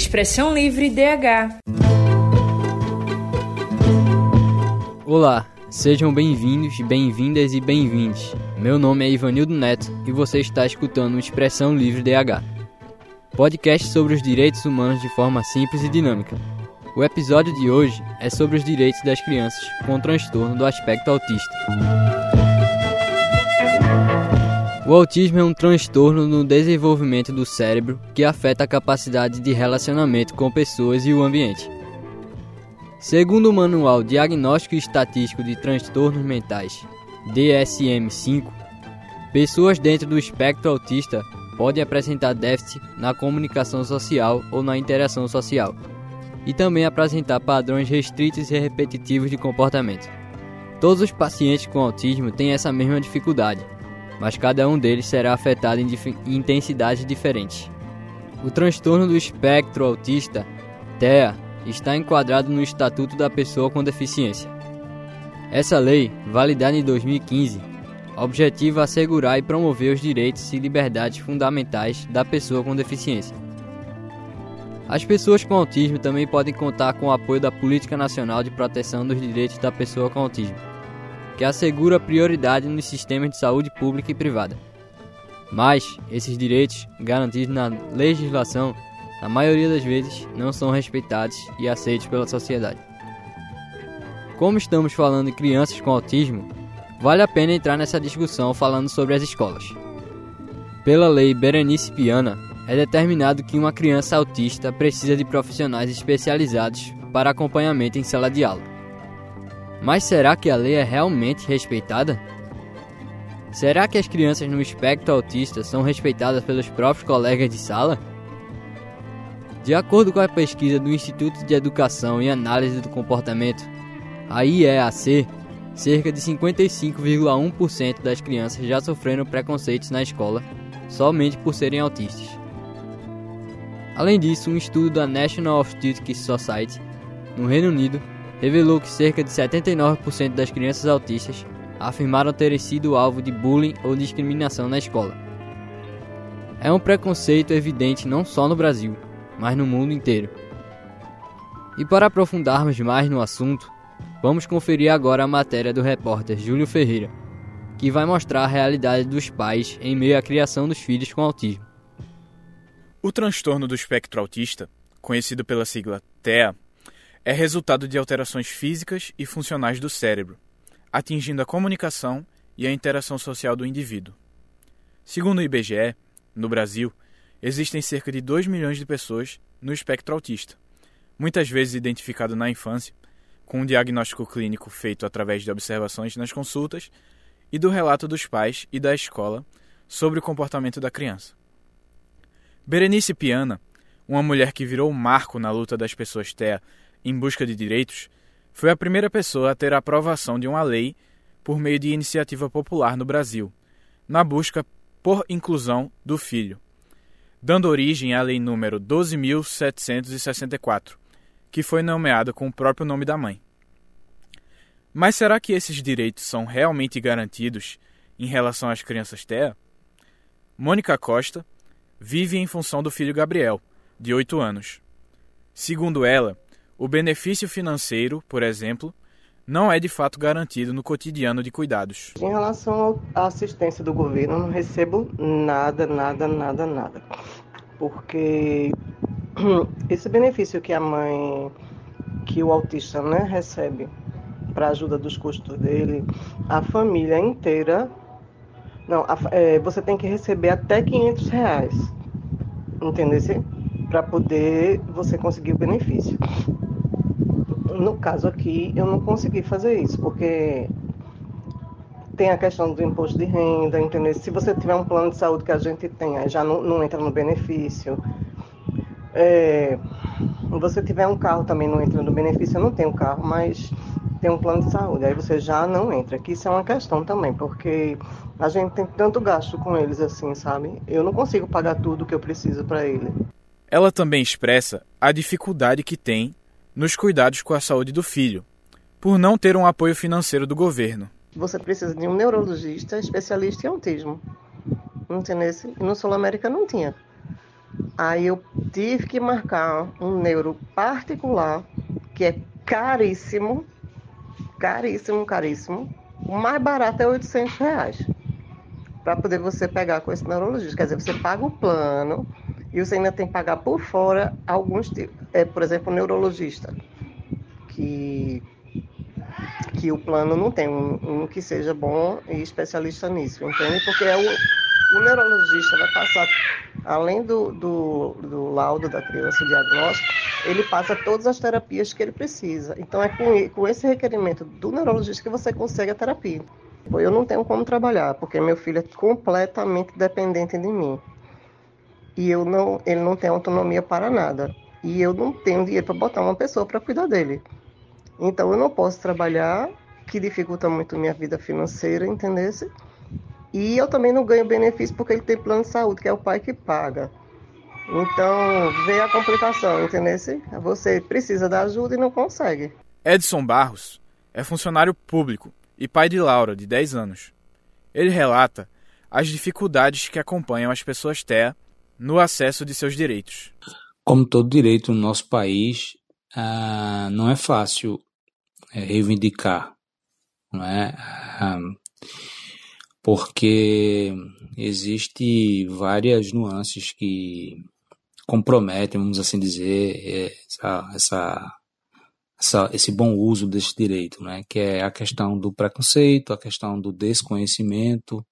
Expressão Livre DH. Olá, sejam bem-vindos, bem-vindas e bem-vindos. Meu nome é Ivanildo Neto e você está escutando o Expressão Livre DH, podcast sobre os direitos humanos de forma simples e dinâmica. O episódio de hoje é sobre os direitos das crianças com transtorno do aspecto autista. O autismo é um transtorno no desenvolvimento do cérebro que afeta a capacidade de relacionamento com pessoas e o ambiente. Segundo o Manual Diagnóstico Estatístico de Transtornos Mentais, DSM-5, pessoas dentro do espectro autista podem apresentar déficit na comunicação social ou na interação social, e também apresentar padrões restritos e repetitivos de comportamento. Todos os pacientes com autismo têm essa mesma dificuldade mas cada um deles será afetado em, em intensidades diferentes. O transtorno do espectro autista, TEA, está enquadrado no Estatuto da Pessoa com Deficiência. Essa lei, validada em 2015, objetiva assegurar e promover os direitos e liberdades fundamentais da pessoa com deficiência. As pessoas com autismo também podem contar com o apoio da Política Nacional de Proteção dos Direitos da Pessoa com Autismo que assegura prioridade nos sistemas de saúde pública e privada. Mas esses direitos, garantidos na legislação, na maioria das vezes não são respeitados e aceitos pela sociedade. Como estamos falando de crianças com autismo, vale a pena entrar nessa discussão falando sobre as escolas. Pela lei Berenice Piana, é determinado que uma criança autista precisa de profissionais especializados para acompanhamento em sala de aula. Mas será que a lei é realmente respeitada? Será que as crianças no espectro autista são respeitadas pelos próprios colegas de sala? De acordo com a pesquisa do Instituto de Educação e Análise do Comportamento, a IEAC, cerca de 55,1% das crianças já sofreram preconceitos na escola somente por serem autistas. Além disso, um estudo da National Autistic Society, no Reino Unido, revelou que cerca de 79% das crianças autistas afirmaram terem sido alvo de bullying ou discriminação na escola. É um preconceito evidente não só no Brasil, mas no mundo inteiro. E para aprofundarmos mais no assunto, vamos conferir agora a matéria do repórter Júlio Ferreira, que vai mostrar a realidade dos pais em meio à criação dos filhos com autismo. O transtorno do espectro autista, conhecido pela sigla TEA, é resultado de alterações físicas e funcionais do cérebro, atingindo a comunicação e a interação social do indivíduo. Segundo o IBGE, no Brasil, existem cerca de 2 milhões de pessoas no espectro autista, muitas vezes identificado na infância, com um diagnóstico clínico feito através de observações nas consultas e do relato dos pais e da escola sobre o comportamento da criança. Berenice Piana, uma mulher que virou um marco na luta das pessoas TEA em busca de direitos, foi a primeira pessoa a ter a aprovação de uma lei por meio de iniciativa popular no Brasil, na busca por inclusão do filho, dando origem à Lei número 12.764, que foi nomeada com o próprio nome da mãe. Mas será que esses direitos são realmente garantidos em relação às crianças TEA? Mônica Costa vive em função do filho Gabriel, de 8 anos. Segundo ela, o benefício financeiro, por exemplo, não é de fato garantido no cotidiano de cuidados. Em relação à assistência do governo, não recebo nada, nada, nada, nada. Porque esse benefício que a mãe, que o autista né, recebe para ajuda dos custos dele, a família inteira, não, a, é, você tem que receber até 500 reais, entendeu? Para poder você conseguir o benefício no caso aqui, eu não consegui fazer isso, porque tem a questão do imposto de renda, entendeu? Se você tiver um plano de saúde que a gente tem, aí já não, não entra no benefício. É, você tiver um carro também não entra no benefício, eu não tenho carro, mas tem um plano de saúde, aí você já não entra. Que isso é uma questão também, porque a gente tem tanto gasto com eles assim, sabe? Eu não consigo pagar tudo que eu preciso para ele. Ela também expressa a dificuldade que tem nos cuidados com a saúde do filho, por não ter um apoio financeiro do governo. Você precisa de um neurologista especialista em autismo. Entendeu? E no Sul América não tinha. Aí eu tive que marcar um neuro particular, que é caríssimo, caríssimo, caríssimo. O mais barato é 800 reais para poder você pegar com esse neurologista. Quer dizer, você paga o plano e você ainda tem que pagar por fora alguns tipos. É, por exemplo, o neurologista, que, que o plano não tem um, um que seja bom e especialista nisso, entende? Porque é o, o neurologista vai passar, além do, do, do laudo da criança, o diagnóstico, ele passa todas as terapias que ele precisa. Então, é com, com esse requerimento do neurologista que você consegue a terapia. Eu não tenho como trabalhar, porque meu filho é completamente dependente de mim. E eu não, ele não tem autonomia para nada. E eu não tenho dinheiro para botar uma pessoa para cuidar dele. Então eu não posso trabalhar, que dificulta muito minha vida financeira, entendesse? E eu também não ganho benefício porque ele tem plano de saúde, que é o pai que paga. Então, vem a complicação, entendesse? Você precisa da ajuda e não consegue. Edson Barros é funcionário público e pai de Laura, de 10 anos. Ele relata as dificuldades que acompanham as pessoas TEA no acesso de seus direitos. Como todo direito no nosso país, ah, não é fácil é, reivindicar, não é? Ah, porque existe várias nuances que comprometem, vamos assim dizer, essa, essa essa, esse bom uso desse direito, né? que é a questão do preconceito, a questão do desconhecimento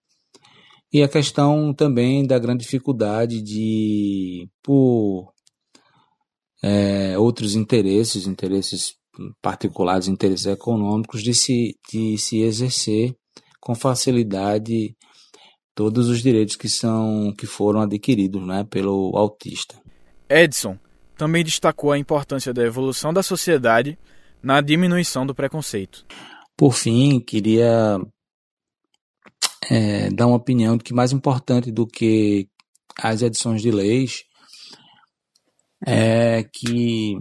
e a questão também da grande dificuldade de, por é, outros interesses, interesses particulares, interesses econômicos, de se, de se exercer com facilidade todos os direitos que são que foram adquiridos né, pelo autista. Edson, também destacou a importância da evolução da sociedade na diminuição do preconceito. Por fim, queria é, dar uma opinião de que mais importante do que as edições de leis é que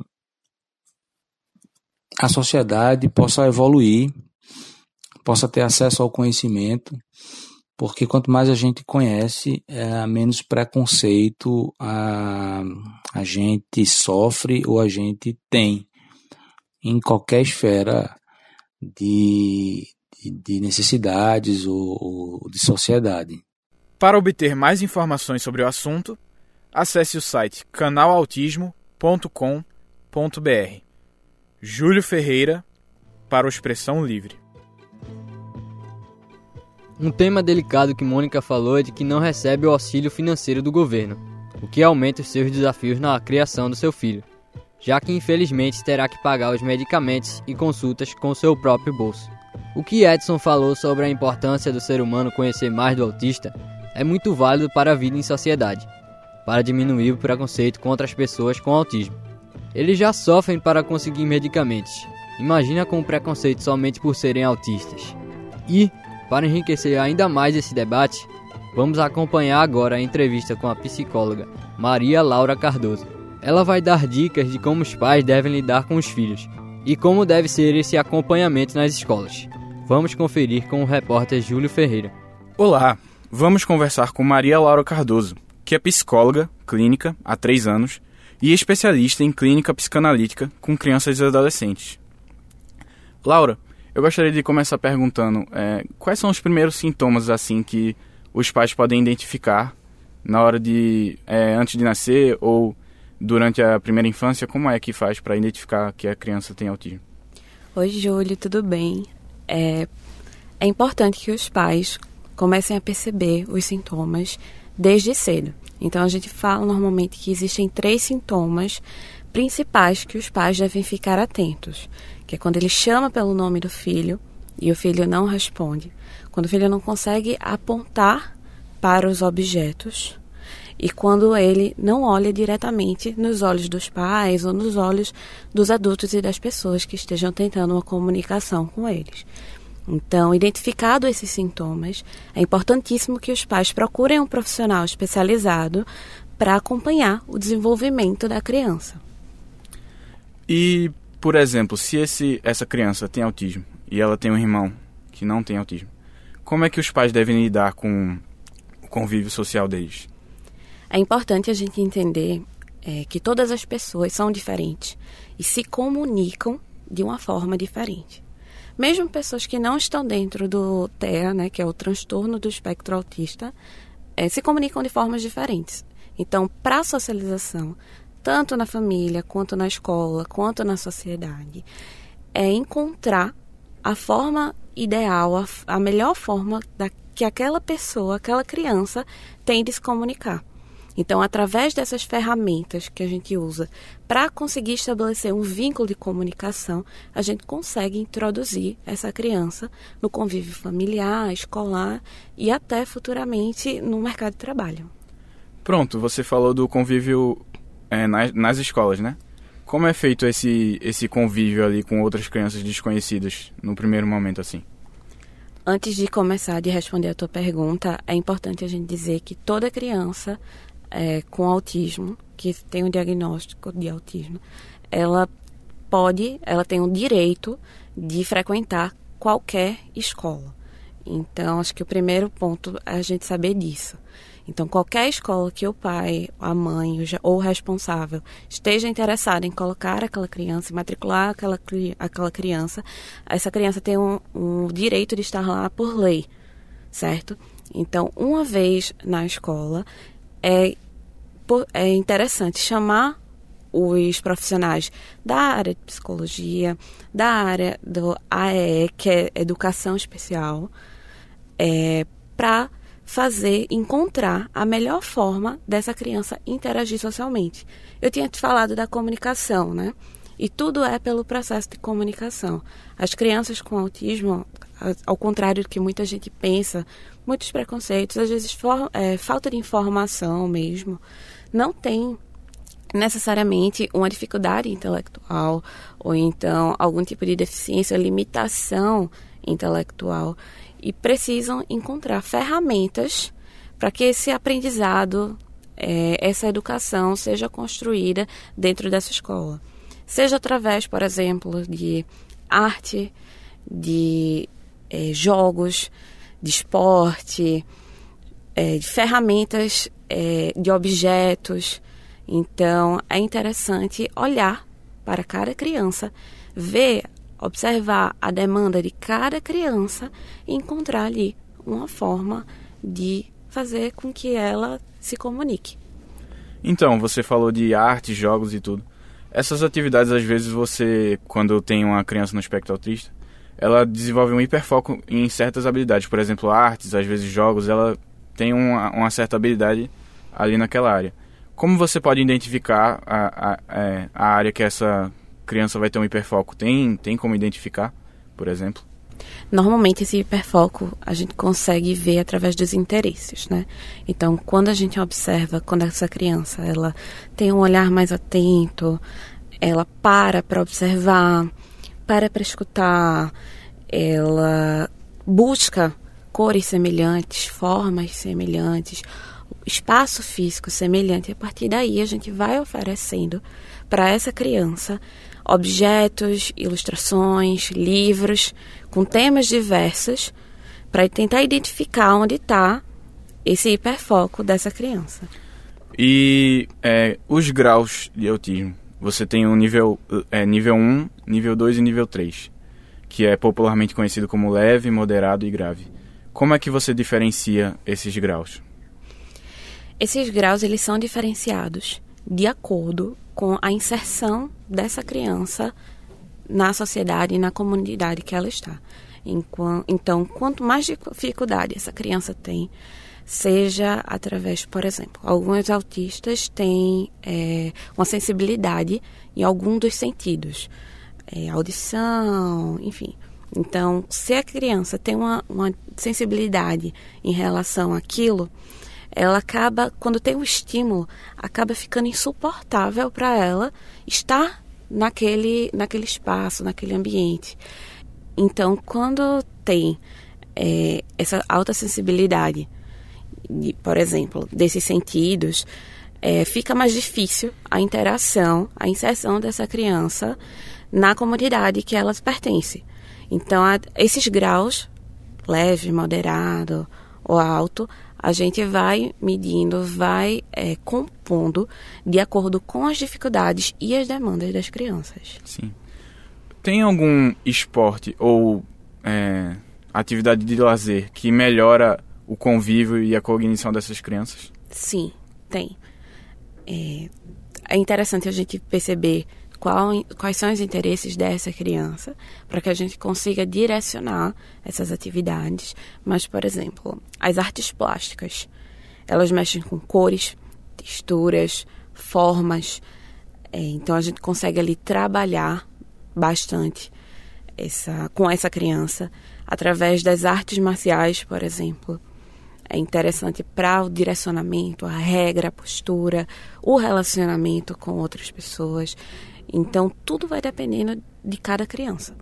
a sociedade possa evoluir, possa ter acesso ao conhecimento porque quanto mais a gente conhece, é, menos preconceito a, a gente sofre ou a gente tem em qualquer esfera de, de, de necessidades ou, ou de sociedade. Para obter mais informações sobre o assunto, acesse o site canalautismo.com.br. Júlio Ferreira para o Expressão Livre. Um tema delicado que Mônica falou é de que não recebe o auxílio financeiro do governo, o que aumenta os seus desafios na criação do seu filho, já que infelizmente terá que pagar os medicamentos e consultas com seu próprio bolso. O que Edson falou sobre a importância do ser humano conhecer mais do autista é muito válido para a vida em sociedade, para diminuir o preconceito contra as pessoas com autismo. Eles já sofrem para conseguir medicamentos. Imagina com o preconceito somente por serem autistas. E para enriquecer ainda mais esse debate, vamos acompanhar agora a entrevista com a psicóloga Maria Laura Cardoso. Ela vai dar dicas de como os pais devem lidar com os filhos e como deve ser esse acompanhamento nas escolas. Vamos conferir com o repórter Júlio Ferreira. Olá, vamos conversar com Maria Laura Cardoso, que é psicóloga clínica há três anos e especialista em clínica psicanalítica com crianças e adolescentes. Laura, eu gostaria de começar perguntando é, quais são os primeiros sintomas assim que os pais podem identificar na hora de é, antes de nascer ou durante a primeira infância, como é que faz para identificar que a criança tem autismo? Oi, Júlio, tudo bem? É, é importante que os pais comecem a perceber os sintomas desde cedo. Então, a gente fala normalmente que existem três sintomas principais que os pais devem ficar atentos que é quando ele chama pelo nome do filho e o filho não responde, quando o filho não consegue apontar para os objetos e quando ele não olha diretamente nos olhos dos pais ou nos olhos dos adultos e das pessoas que estejam tentando uma comunicação com eles. Então, identificado esses sintomas, é importantíssimo que os pais procurem um profissional especializado para acompanhar o desenvolvimento da criança. E por exemplo, se esse, essa criança tem autismo e ela tem um irmão que não tem autismo, como é que os pais devem lidar com o convívio social deles? É importante a gente entender é, que todas as pessoas são diferentes e se comunicam de uma forma diferente. Mesmo pessoas que não estão dentro do TEA, né, que é o transtorno do espectro autista, é, se comunicam de formas diferentes. Então, para a socialização, tanto na família, quanto na escola, quanto na sociedade, é encontrar a forma ideal, a, a melhor forma da, que aquela pessoa, aquela criança tem de se comunicar. Então, através dessas ferramentas que a gente usa para conseguir estabelecer um vínculo de comunicação, a gente consegue introduzir essa criança no convívio familiar, escolar e até futuramente no mercado de trabalho. Pronto, você falou do convívio é, nas, nas escolas, né? Como é feito esse, esse convívio ali com outras crianças desconhecidas no primeiro momento assim? Antes de começar de responder a tua pergunta, é importante a gente dizer que toda criança é, com autismo, que tem um diagnóstico de autismo, ela pode, ela tem o direito de frequentar qualquer escola. Então, acho que o primeiro ponto é a gente saber disso. Então, qualquer escola que o pai, a mãe ou o responsável esteja interessado em colocar aquela criança, matricular aquela, aquela criança, essa criança tem um, um direito de estar lá por lei, certo? Então, uma vez na escola, é, é interessante chamar os profissionais da área de psicologia, da área do AEE, que é Educação Especial, é, para fazer, encontrar a melhor forma dessa criança interagir socialmente. Eu tinha te falado da comunicação, né? E tudo é pelo processo de comunicação. As crianças com autismo, ao contrário do que muita gente pensa, muitos preconceitos, às vezes for, é, falta de informação mesmo, não tem necessariamente uma dificuldade intelectual ou então algum tipo de deficiência, limitação intelectual e precisam encontrar ferramentas para que esse aprendizado, é, essa educação seja construída dentro dessa escola. Seja através, por exemplo, de arte, de é, jogos, de esporte, é, de ferramentas, é, de objetos. Então, é interessante olhar para cada criança, ver observar a demanda de cada criança e encontrar ali uma forma de fazer com que ela se comunique. Então, você falou de arte, jogos e tudo. Essas atividades, às vezes, você, quando tem uma criança no espectro autista, ela desenvolve um hiperfoco em certas habilidades. Por exemplo, artes, às vezes jogos, ela tem uma, uma certa habilidade ali naquela área. Como você pode identificar a, a, é, a área que essa criança vai ter um hiperfoco? Tem, tem como identificar, por exemplo? Normalmente esse hiperfoco a gente consegue ver através dos interesses, né? Então, quando a gente observa, quando essa criança ela tem um olhar mais atento, ela para para observar, para para escutar, ela busca cores semelhantes, formas semelhantes, espaço físico semelhante. A partir daí a gente vai oferecendo para essa criança objetos, ilustrações, livros com temas diversos para tentar identificar onde está esse hiperfoco dessa criança. E é, os graus de autismo? Você tem um nível, é, nível 1, nível 2 e nível 3, que é popularmente conhecido como leve, moderado e grave. Como é que você diferencia esses graus? Esses graus eles são diferenciados de acordo com a inserção dessa criança na sociedade e na comunidade que ela está. Então, quanto mais dificuldade essa criança tem, seja através, por exemplo, alguns autistas têm é, uma sensibilidade em algum dos sentidos, é, audição, enfim. Então, se a criança tem uma, uma sensibilidade em relação àquilo, ela acaba, quando tem um estímulo, acaba ficando insuportável para ela estar naquele, naquele espaço, naquele ambiente. Então, quando tem é, essa alta sensibilidade, de, por exemplo, desses sentidos, é, fica mais difícil a interação, a inserção dessa criança na comunidade que ela pertence. Então, a, esses graus, leve, moderado ou alto, a gente vai medindo, vai é, compondo de acordo com as dificuldades e as demandas das crianças. Sim. Tem algum esporte ou é, atividade de lazer que melhora o convívio e a cognição dessas crianças? Sim, tem. É, é interessante a gente perceber qual, quais são os interesses dessa criança, para que a gente consiga direcionar essas atividades. Mas, por exemplo, as artes plásticas, elas mexem com cores, texturas, formas. É, então, a gente consegue ali trabalhar bastante essa, com essa criança através das artes marciais, por exemplo. É interessante para o direcionamento, a regra, a postura, o relacionamento com outras pessoas. Então, tudo vai dependendo de cada criança.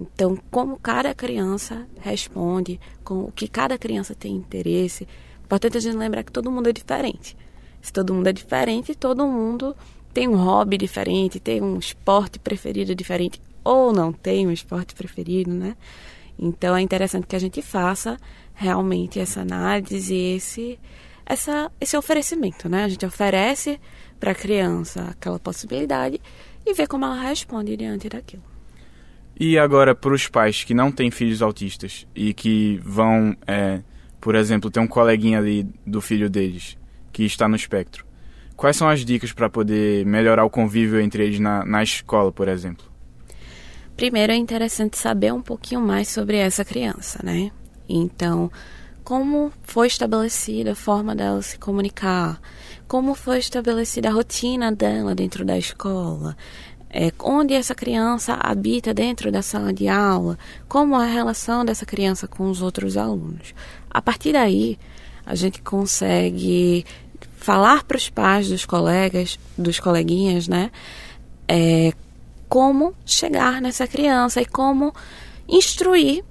Então, como cada criança responde, com o que cada criança tem interesse. Importante a gente lembrar que todo mundo é diferente. Se todo mundo é diferente, todo mundo tem um hobby diferente, tem um esporte preferido diferente, ou não tem um esporte preferido, né? Então é interessante que a gente faça realmente essa análise e esse, essa, esse oferecimento, né? A gente oferece para a criança aquela possibilidade e ver como ela responde diante daquilo. E agora, para os pais que não têm filhos autistas e que vão, é, por exemplo, ter um coleguinha ali do filho deles que está no espectro, quais são as dicas para poder melhorar o convívio entre eles na, na escola, por exemplo? Primeiro é interessante saber um pouquinho mais sobre essa criança, né? Então, como foi estabelecida a forma dela se comunicar, como foi estabelecida a rotina dela dentro da escola, é, onde essa criança habita dentro da sala de aula, como é a relação dessa criança com os outros alunos. A partir daí, a gente consegue falar para os pais dos colegas, dos coleguinhas, né, é, como chegar nessa criança e como instruir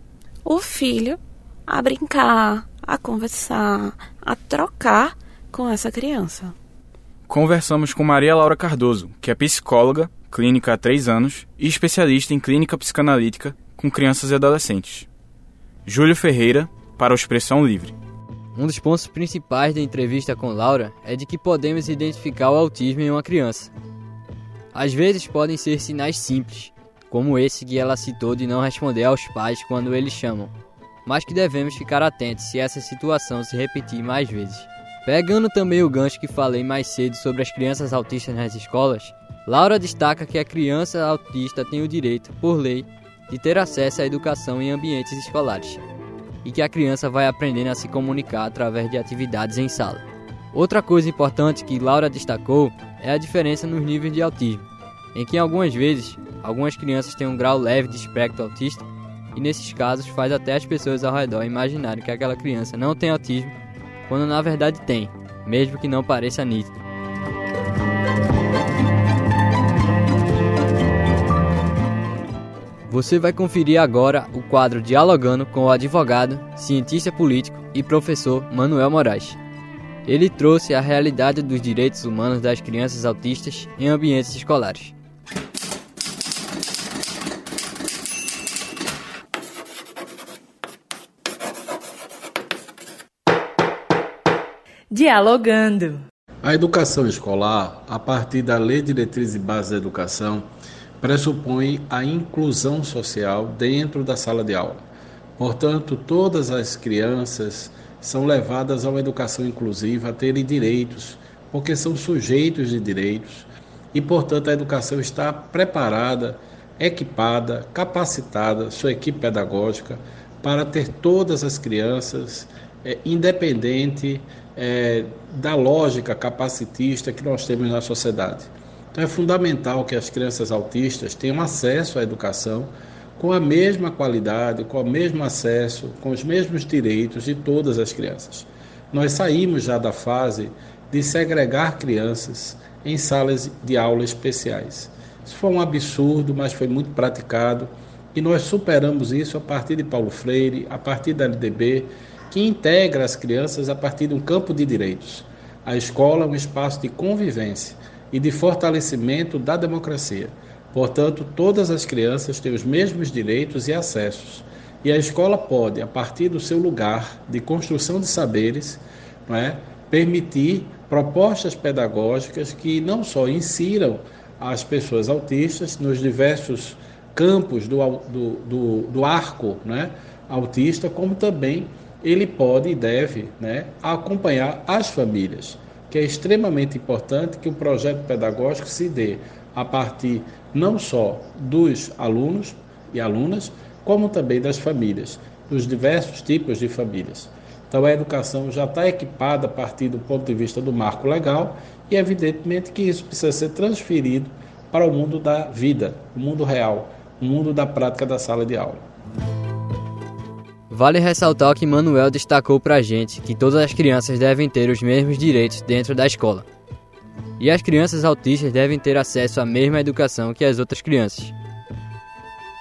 o filho a brincar, a conversar, a trocar com essa criança. Conversamos com Maria Laura Cardoso, que é psicóloga, clínica há três anos e especialista em clínica psicanalítica com crianças e adolescentes. Júlio Ferreira, para o Expressão Livre. Um dos pontos principais da entrevista com Laura é de que podemos identificar o autismo em uma criança. Às vezes podem ser sinais simples, como esse que ela citou de não responder aos pais quando eles chamam, mas que devemos ficar atentos se essa situação se repetir mais vezes. Pegando também o gancho que falei mais cedo sobre as crianças autistas nas escolas, Laura destaca que a criança autista tem o direito, por lei, de ter acesso à educação em ambientes escolares e que a criança vai aprendendo a se comunicar através de atividades em sala. Outra coisa importante que Laura destacou é a diferença nos níveis de autismo, em que algumas vezes algumas crianças têm um grau leve de espectro autista e nesses casos faz até as pessoas ao redor imaginarem que aquela criança não tem autismo quando na verdade tem, mesmo que não pareça nítido. Você vai conferir agora o quadro Dialogando com o advogado, cientista político e professor Manuel Moraes. Ele trouxe a realidade dos direitos humanos das crianças autistas em ambientes escolares. Dialogando. A educação escolar, a partir da Lei Diretriz e Base da Educação, pressupõe a inclusão social dentro da sala de aula. Portanto, todas as crianças são levadas a uma educação inclusiva, a terem direitos, porque são sujeitos de direitos e, portanto, a educação está preparada, equipada, capacitada, sua equipe pedagógica, para ter todas as crianças é, independente é, da lógica capacitista que nós temos na sociedade. Então é fundamental que as crianças autistas tenham acesso à educação com a mesma qualidade, com o mesmo acesso, com os mesmos direitos de todas as crianças. Nós saímos já da fase de segregar crianças em salas de aula especiais. Isso foi um absurdo, mas foi muito praticado e nós superamos isso a partir de Paulo Freire, a partir da LDB que integra as crianças a partir de um campo de direitos. A escola é um espaço de convivência e de fortalecimento da democracia. Portanto, todas as crianças têm os mesmos direitos e acessos. E a escola pode, a partir do seu lugar de construção de saberes, não é, permitir propostas pedagógicas que não só insiram as pessoas autistas nos diversos campos do, do, do, do arco né, autista, como também ele pode e deve né, acompanhar as famílias, que é extremamente importante que o projeto pedagógico se dê a partir não só dos alunos e alunas, como também das famílias, dos diversos tipos de famílias. Então a educação já está equipada a partir do ponto de vista do marco legal e evidentemente que isso precisa ser transferido para o mundo da vida, o mundo real, o mundo da prática da sala de aula. Vale ressaltar que Manuel destacou para a gente que todas as crianças devem ter os mesmos direitos dentro da escola. E as crianças autistas devem ter acesso à mesma educação que as outras crianças.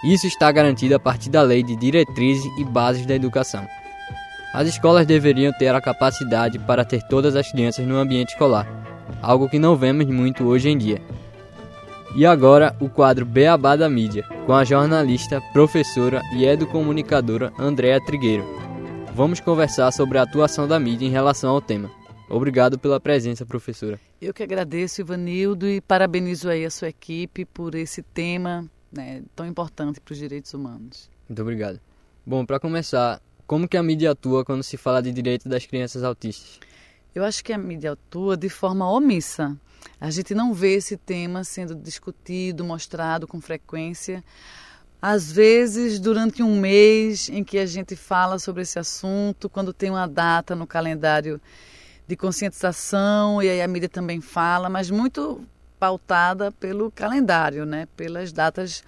Isso está garantido a partir da Lei de Diretrizes e Bases da Educação. As escolas deveriam ter a capacidade para ter todas as crianças no ambiente escolar, algo que não vemos muito hoje em dia. E agora o quadro Beabá da Mídia, com a jornalista, professora e educomunicadora Andréa Trigueiro. Vamos conversar sobre a atuação da mídia em relação ao tema. Obrigado pela presença, professora. Eu que agradeço, Ivanildo, e parabenizo aí a sua equipe por esse tema né, tão importante para os direitos humanos. Muito obrigado. Bom, para começar, como que a mídia atua quando se fala de direitos das crianças autistas? Eu acho que a mídia atua de forma omissa. A gente não vê esse tema sendo discutido, mostrado com frequência. Às vezes, durante um mês em que a gente fala sobre esse assunto, quando tem uma data no calendário de conscientização, e aí a mídia também fala, mas muito pautada pelo calendário, né? pelas datas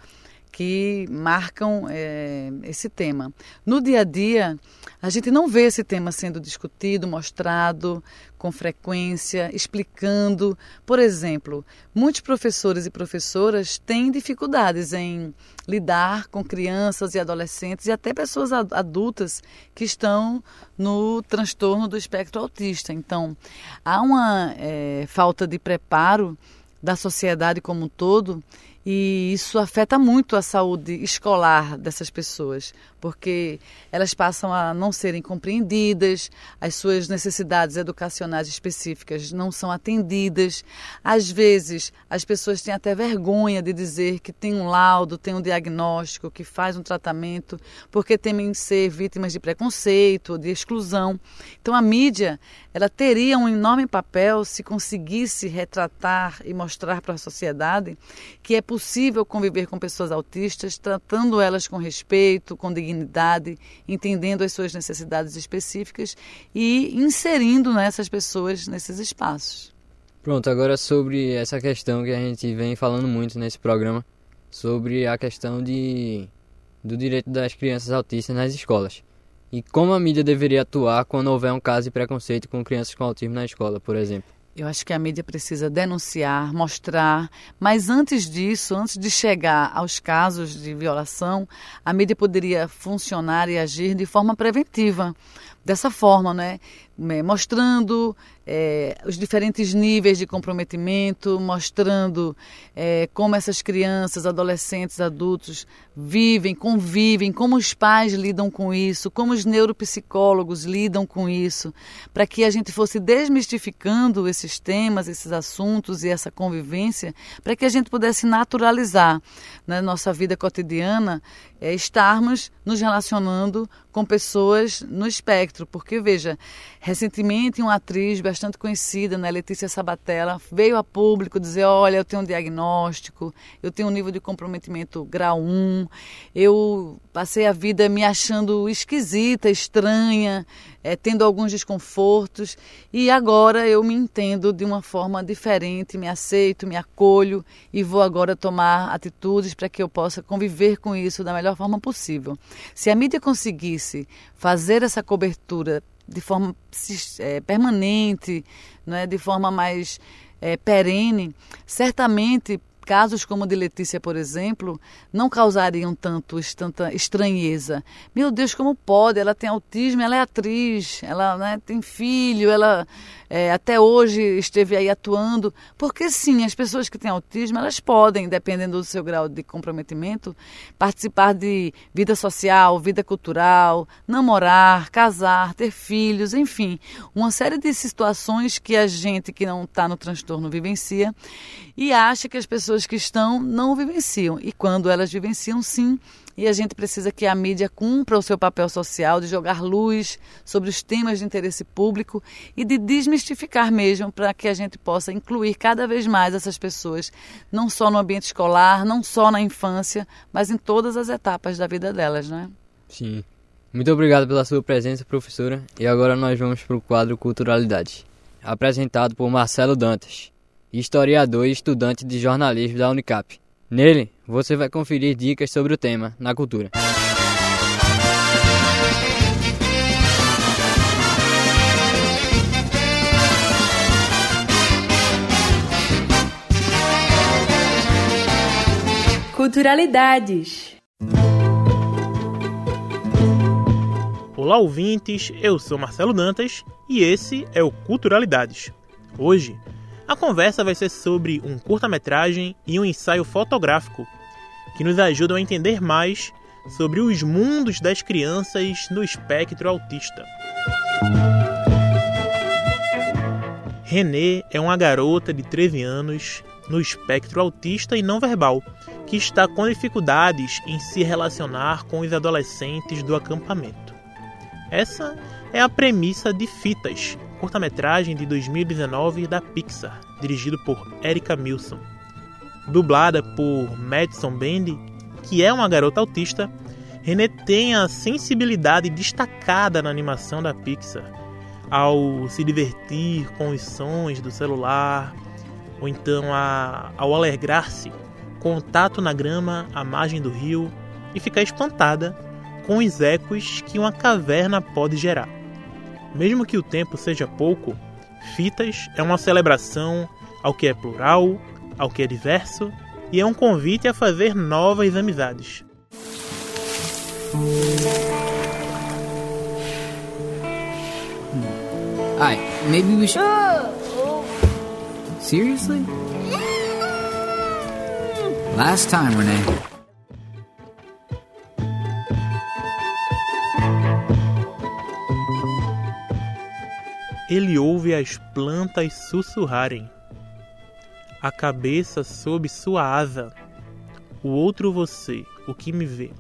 que marcam é, esse tema. No dia a dia, a gente não vê esse tema sendo discutido, mostrado com frequência, explicando. Por exemplo, muitos professores e professoras têm dificuldades em lidar com crianças e adolescentes e até pessoas adultas que estão no transtorno do espectro autista. Então, há uma é, falta de preparo da sociedade como um todo e isso afeta muito a saúde escolar dessas pessoas, porque elas passam a não serem compreendidas, as suas necessidades educacionais específicas não são atendidas. Às vezes, as pessoas têm até vergonha de dizer que tem um laudo, tem um diagnóstico, que faz um tratamento, porque temem ser vítimas de preconceito, de exclusão. Então, a mídia, ela teria um enorme papel se conseguisse retratar e mostrar para a sociedade que é possível conviver com pessoas autistas, tratando elas com respeito, com dignidade, entendendo as suas necessidades específicas e inserindo nessas pessoas nesses espaços. Pronto, agora sobre essa questão que a gente vem falando muito nesse programa, sobre a questão de, do direito das crianças autistas nas escolas. E como a mídia deveria atuar quando houver um caso de preconceito com crianças com autismo na escola, por exemplo? Eu acho que a mídia precisa denunciar, mostrar, mas antes disso, antes de chegar aos casos de violação, a mídia poderia funcionar e agir de forma preventiva. Dessa forma, né? Mostrando é, os diferentes níveis de comprometimento, mostrando é, como essas crianças, adolescentes, adultos vivem, convivem, como os pais lidam com isso, como os neuropsicólogos lidam com isso, para que a gente fosse desmistificando esses temas, esses assuntos e essa convivência, para que a gente pudesse naturalizar na né, nossa vida cotidiana é, estarmos nos relacionando com pessoas no espectro, porque veja, recentemente uma atriz bastante conhecida, né, Letícia Sabatella, veio a público dizer: olha, eu tenho um diagnóstico, eu tenho um nível de comprometimento grau 1, eu passei a vida me achando esquisita, estranha, é, tendo alguns desconfortos, e agora eu me entendo de uma forma diferente, me aceito, me acolho e vou agora tomar atitudes para que eu possa conviver com isso da melhor forma possível. Se a mídia conseguisse fazer essa cobertura de forma é, permanente, é, de forma mais é, perene, certamente casos como o de Letícia, por exemplo, não causariam tanto tanta estranheza. Meu Deus, como pode? Ela tem autismo, ela é atriz, ela né, tem filho, ela é, até hoje esteve aí atuando. Porque sim, as pessoas que têm autismo, elas podem, dependendo do seu grau de comprometimento, participar de vida social, vida cultural, namorar, casar, ter filhos, enfim, uma série de situações que a gente que não está no transtorno vivencia e acha que as pessoas que estão não vivenciam. E quando elas vivenciam, sim, e a gente precisa que a mídia cumpra o seu papel social de jogar luz sobre os temas de interesse público e de desmistificar mesmo para que a gente possa incluir cada vez mais essas pessoas, não só no ambiente escolar, não só na infância, mas em todas as etapas da vida delas, né? Sim. Muito obrigado pela sua presença, professora. E agora nós vamos para o quadro Culturalidade, apresentado por Marcelo Dantas, historiador e estudante de jornalismo da Unicap. Nele, você vai conferir dicas sobre o tema na cultura. Culturalidades. Olá, ouvintes. Eu sou Marcelo Dantas e esse é o Culturalidades. Hoje a conversa vai ser sobre um curta-metragem e um ensaio fotográfico que nos ajudam a entender mais sobre os mundos das crianças no espectro autista. Renée é uma garota de 13 anos no espectro autista e não verbal, que está com dificuldades em se relacionar com os adolescentes do acampamento. Essa é a premissa de Fitas, curta-metragem de 2019 da Pixar, dirigido por Erika Milson. Dublada por Madison Bendy, que é uma garota autista, René tem a sensibilidade destacada na animação da Pixar, ao se divertir com os sons do celular, ou então a, ao alegrar-se com o tato na grama à margem do rio e ficar espantada com os ecos que uma caverna pode gerar. Mesmo que o tempo seja pouco, Fitas é uma celebração ao que é plural, ao que é diverso e é um convite a fazer novas amizades. Hi, maybe we should. Seriously? Last time, Renee. Ele ouve as plantas sussurrarem. A cabeça sob sua asa, o outro você, o que me vê.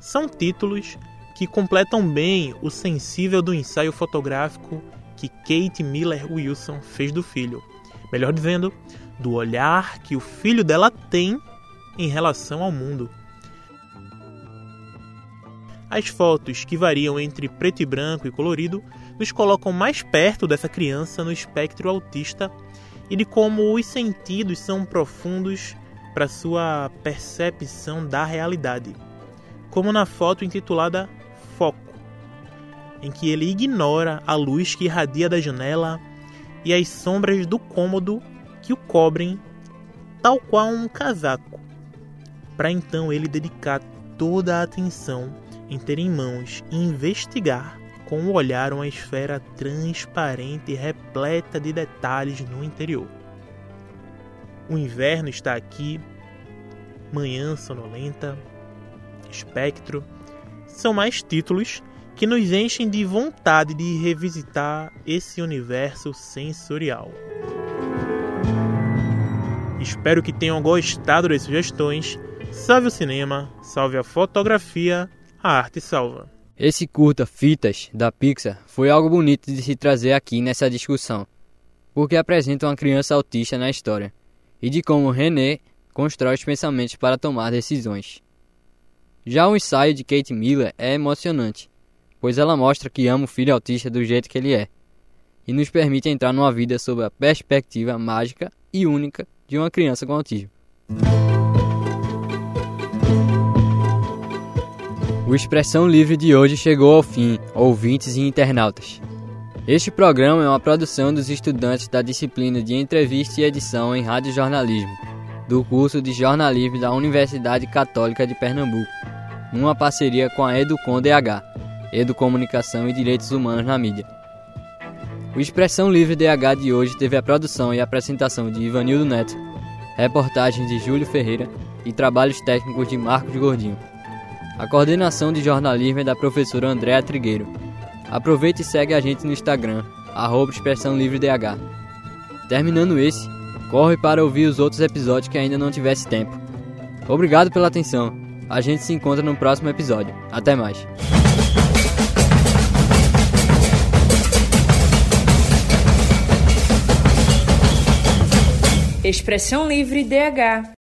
São títulos que completam bem o sensível do ensaio fotográfico que Kate Miller Wilson fez do filho. Melhor dizendo, do olhar que o filho dela tem em relação ao mundo. As fotos, que variam entre preto e branco e colorido, nos colocam mais perto dessa criança no espectro autista e de como os sentidos são profundos para sua percepção da realidade. Como na foto intitulada Foco, em que ele ignora a luz que irradia da janela e as sombras do cômodo que o cobrem, tal qual um casaco, para então ele dedicar toda a atenção em ter em mãos e investigar com o olhar uma esfera transparente e repleta de detalhes no interior. O inverno está aqui, manhã sonolenta, espectro, são mais títulos que nos enchem de vontade de revisitar esse universo sensorial. Espero que tenham gostado das sugestões. Salve o cinema, salve a fotografia, a arte salva. Esse curta Fitas da Pixar foi algo bonito de se trazer aqui nessa discussão, porque apresenta uma criança autista na história e de como René constrói os pensamentos para tomar decisões. Já o ensaio de Kate Miller é emocionante, pois ela mostra que ama o filho autista do jeito que ele é e nos permite entrar numa vida sob a perspectiva mágica e única de uma criança com autismo. O Expressão Livre de hoje chegou ao fim, ouvintes e internautas. Este programa é uma produção dos estudantes da disciplina de entrevista e edição em rádio jornalismo, do curso de jornalismo da Universidade Católica de Pernambuco, numa parceria com a Educom DH, Educomunicação e Direitos Humanos na Mídia. O Expressão Livre DH de hoje teve a produção e apresentação de Ivanildo Neto, reportagens de Júlio Ferreira e trabalhos técnicos de Marcos Gordinho. A coordenação de jornalismo é da professora Andréa Trigueiro. Aproveite e segue a gente no Instagram, arroba Expressão Livre DH. Terminando esse, corre para ouvir os outros episódios que ainda não tivesse tempo. Obrigado pela atenção. A gente se encontra no próximo episódio. Até mais. Expressão Livre DH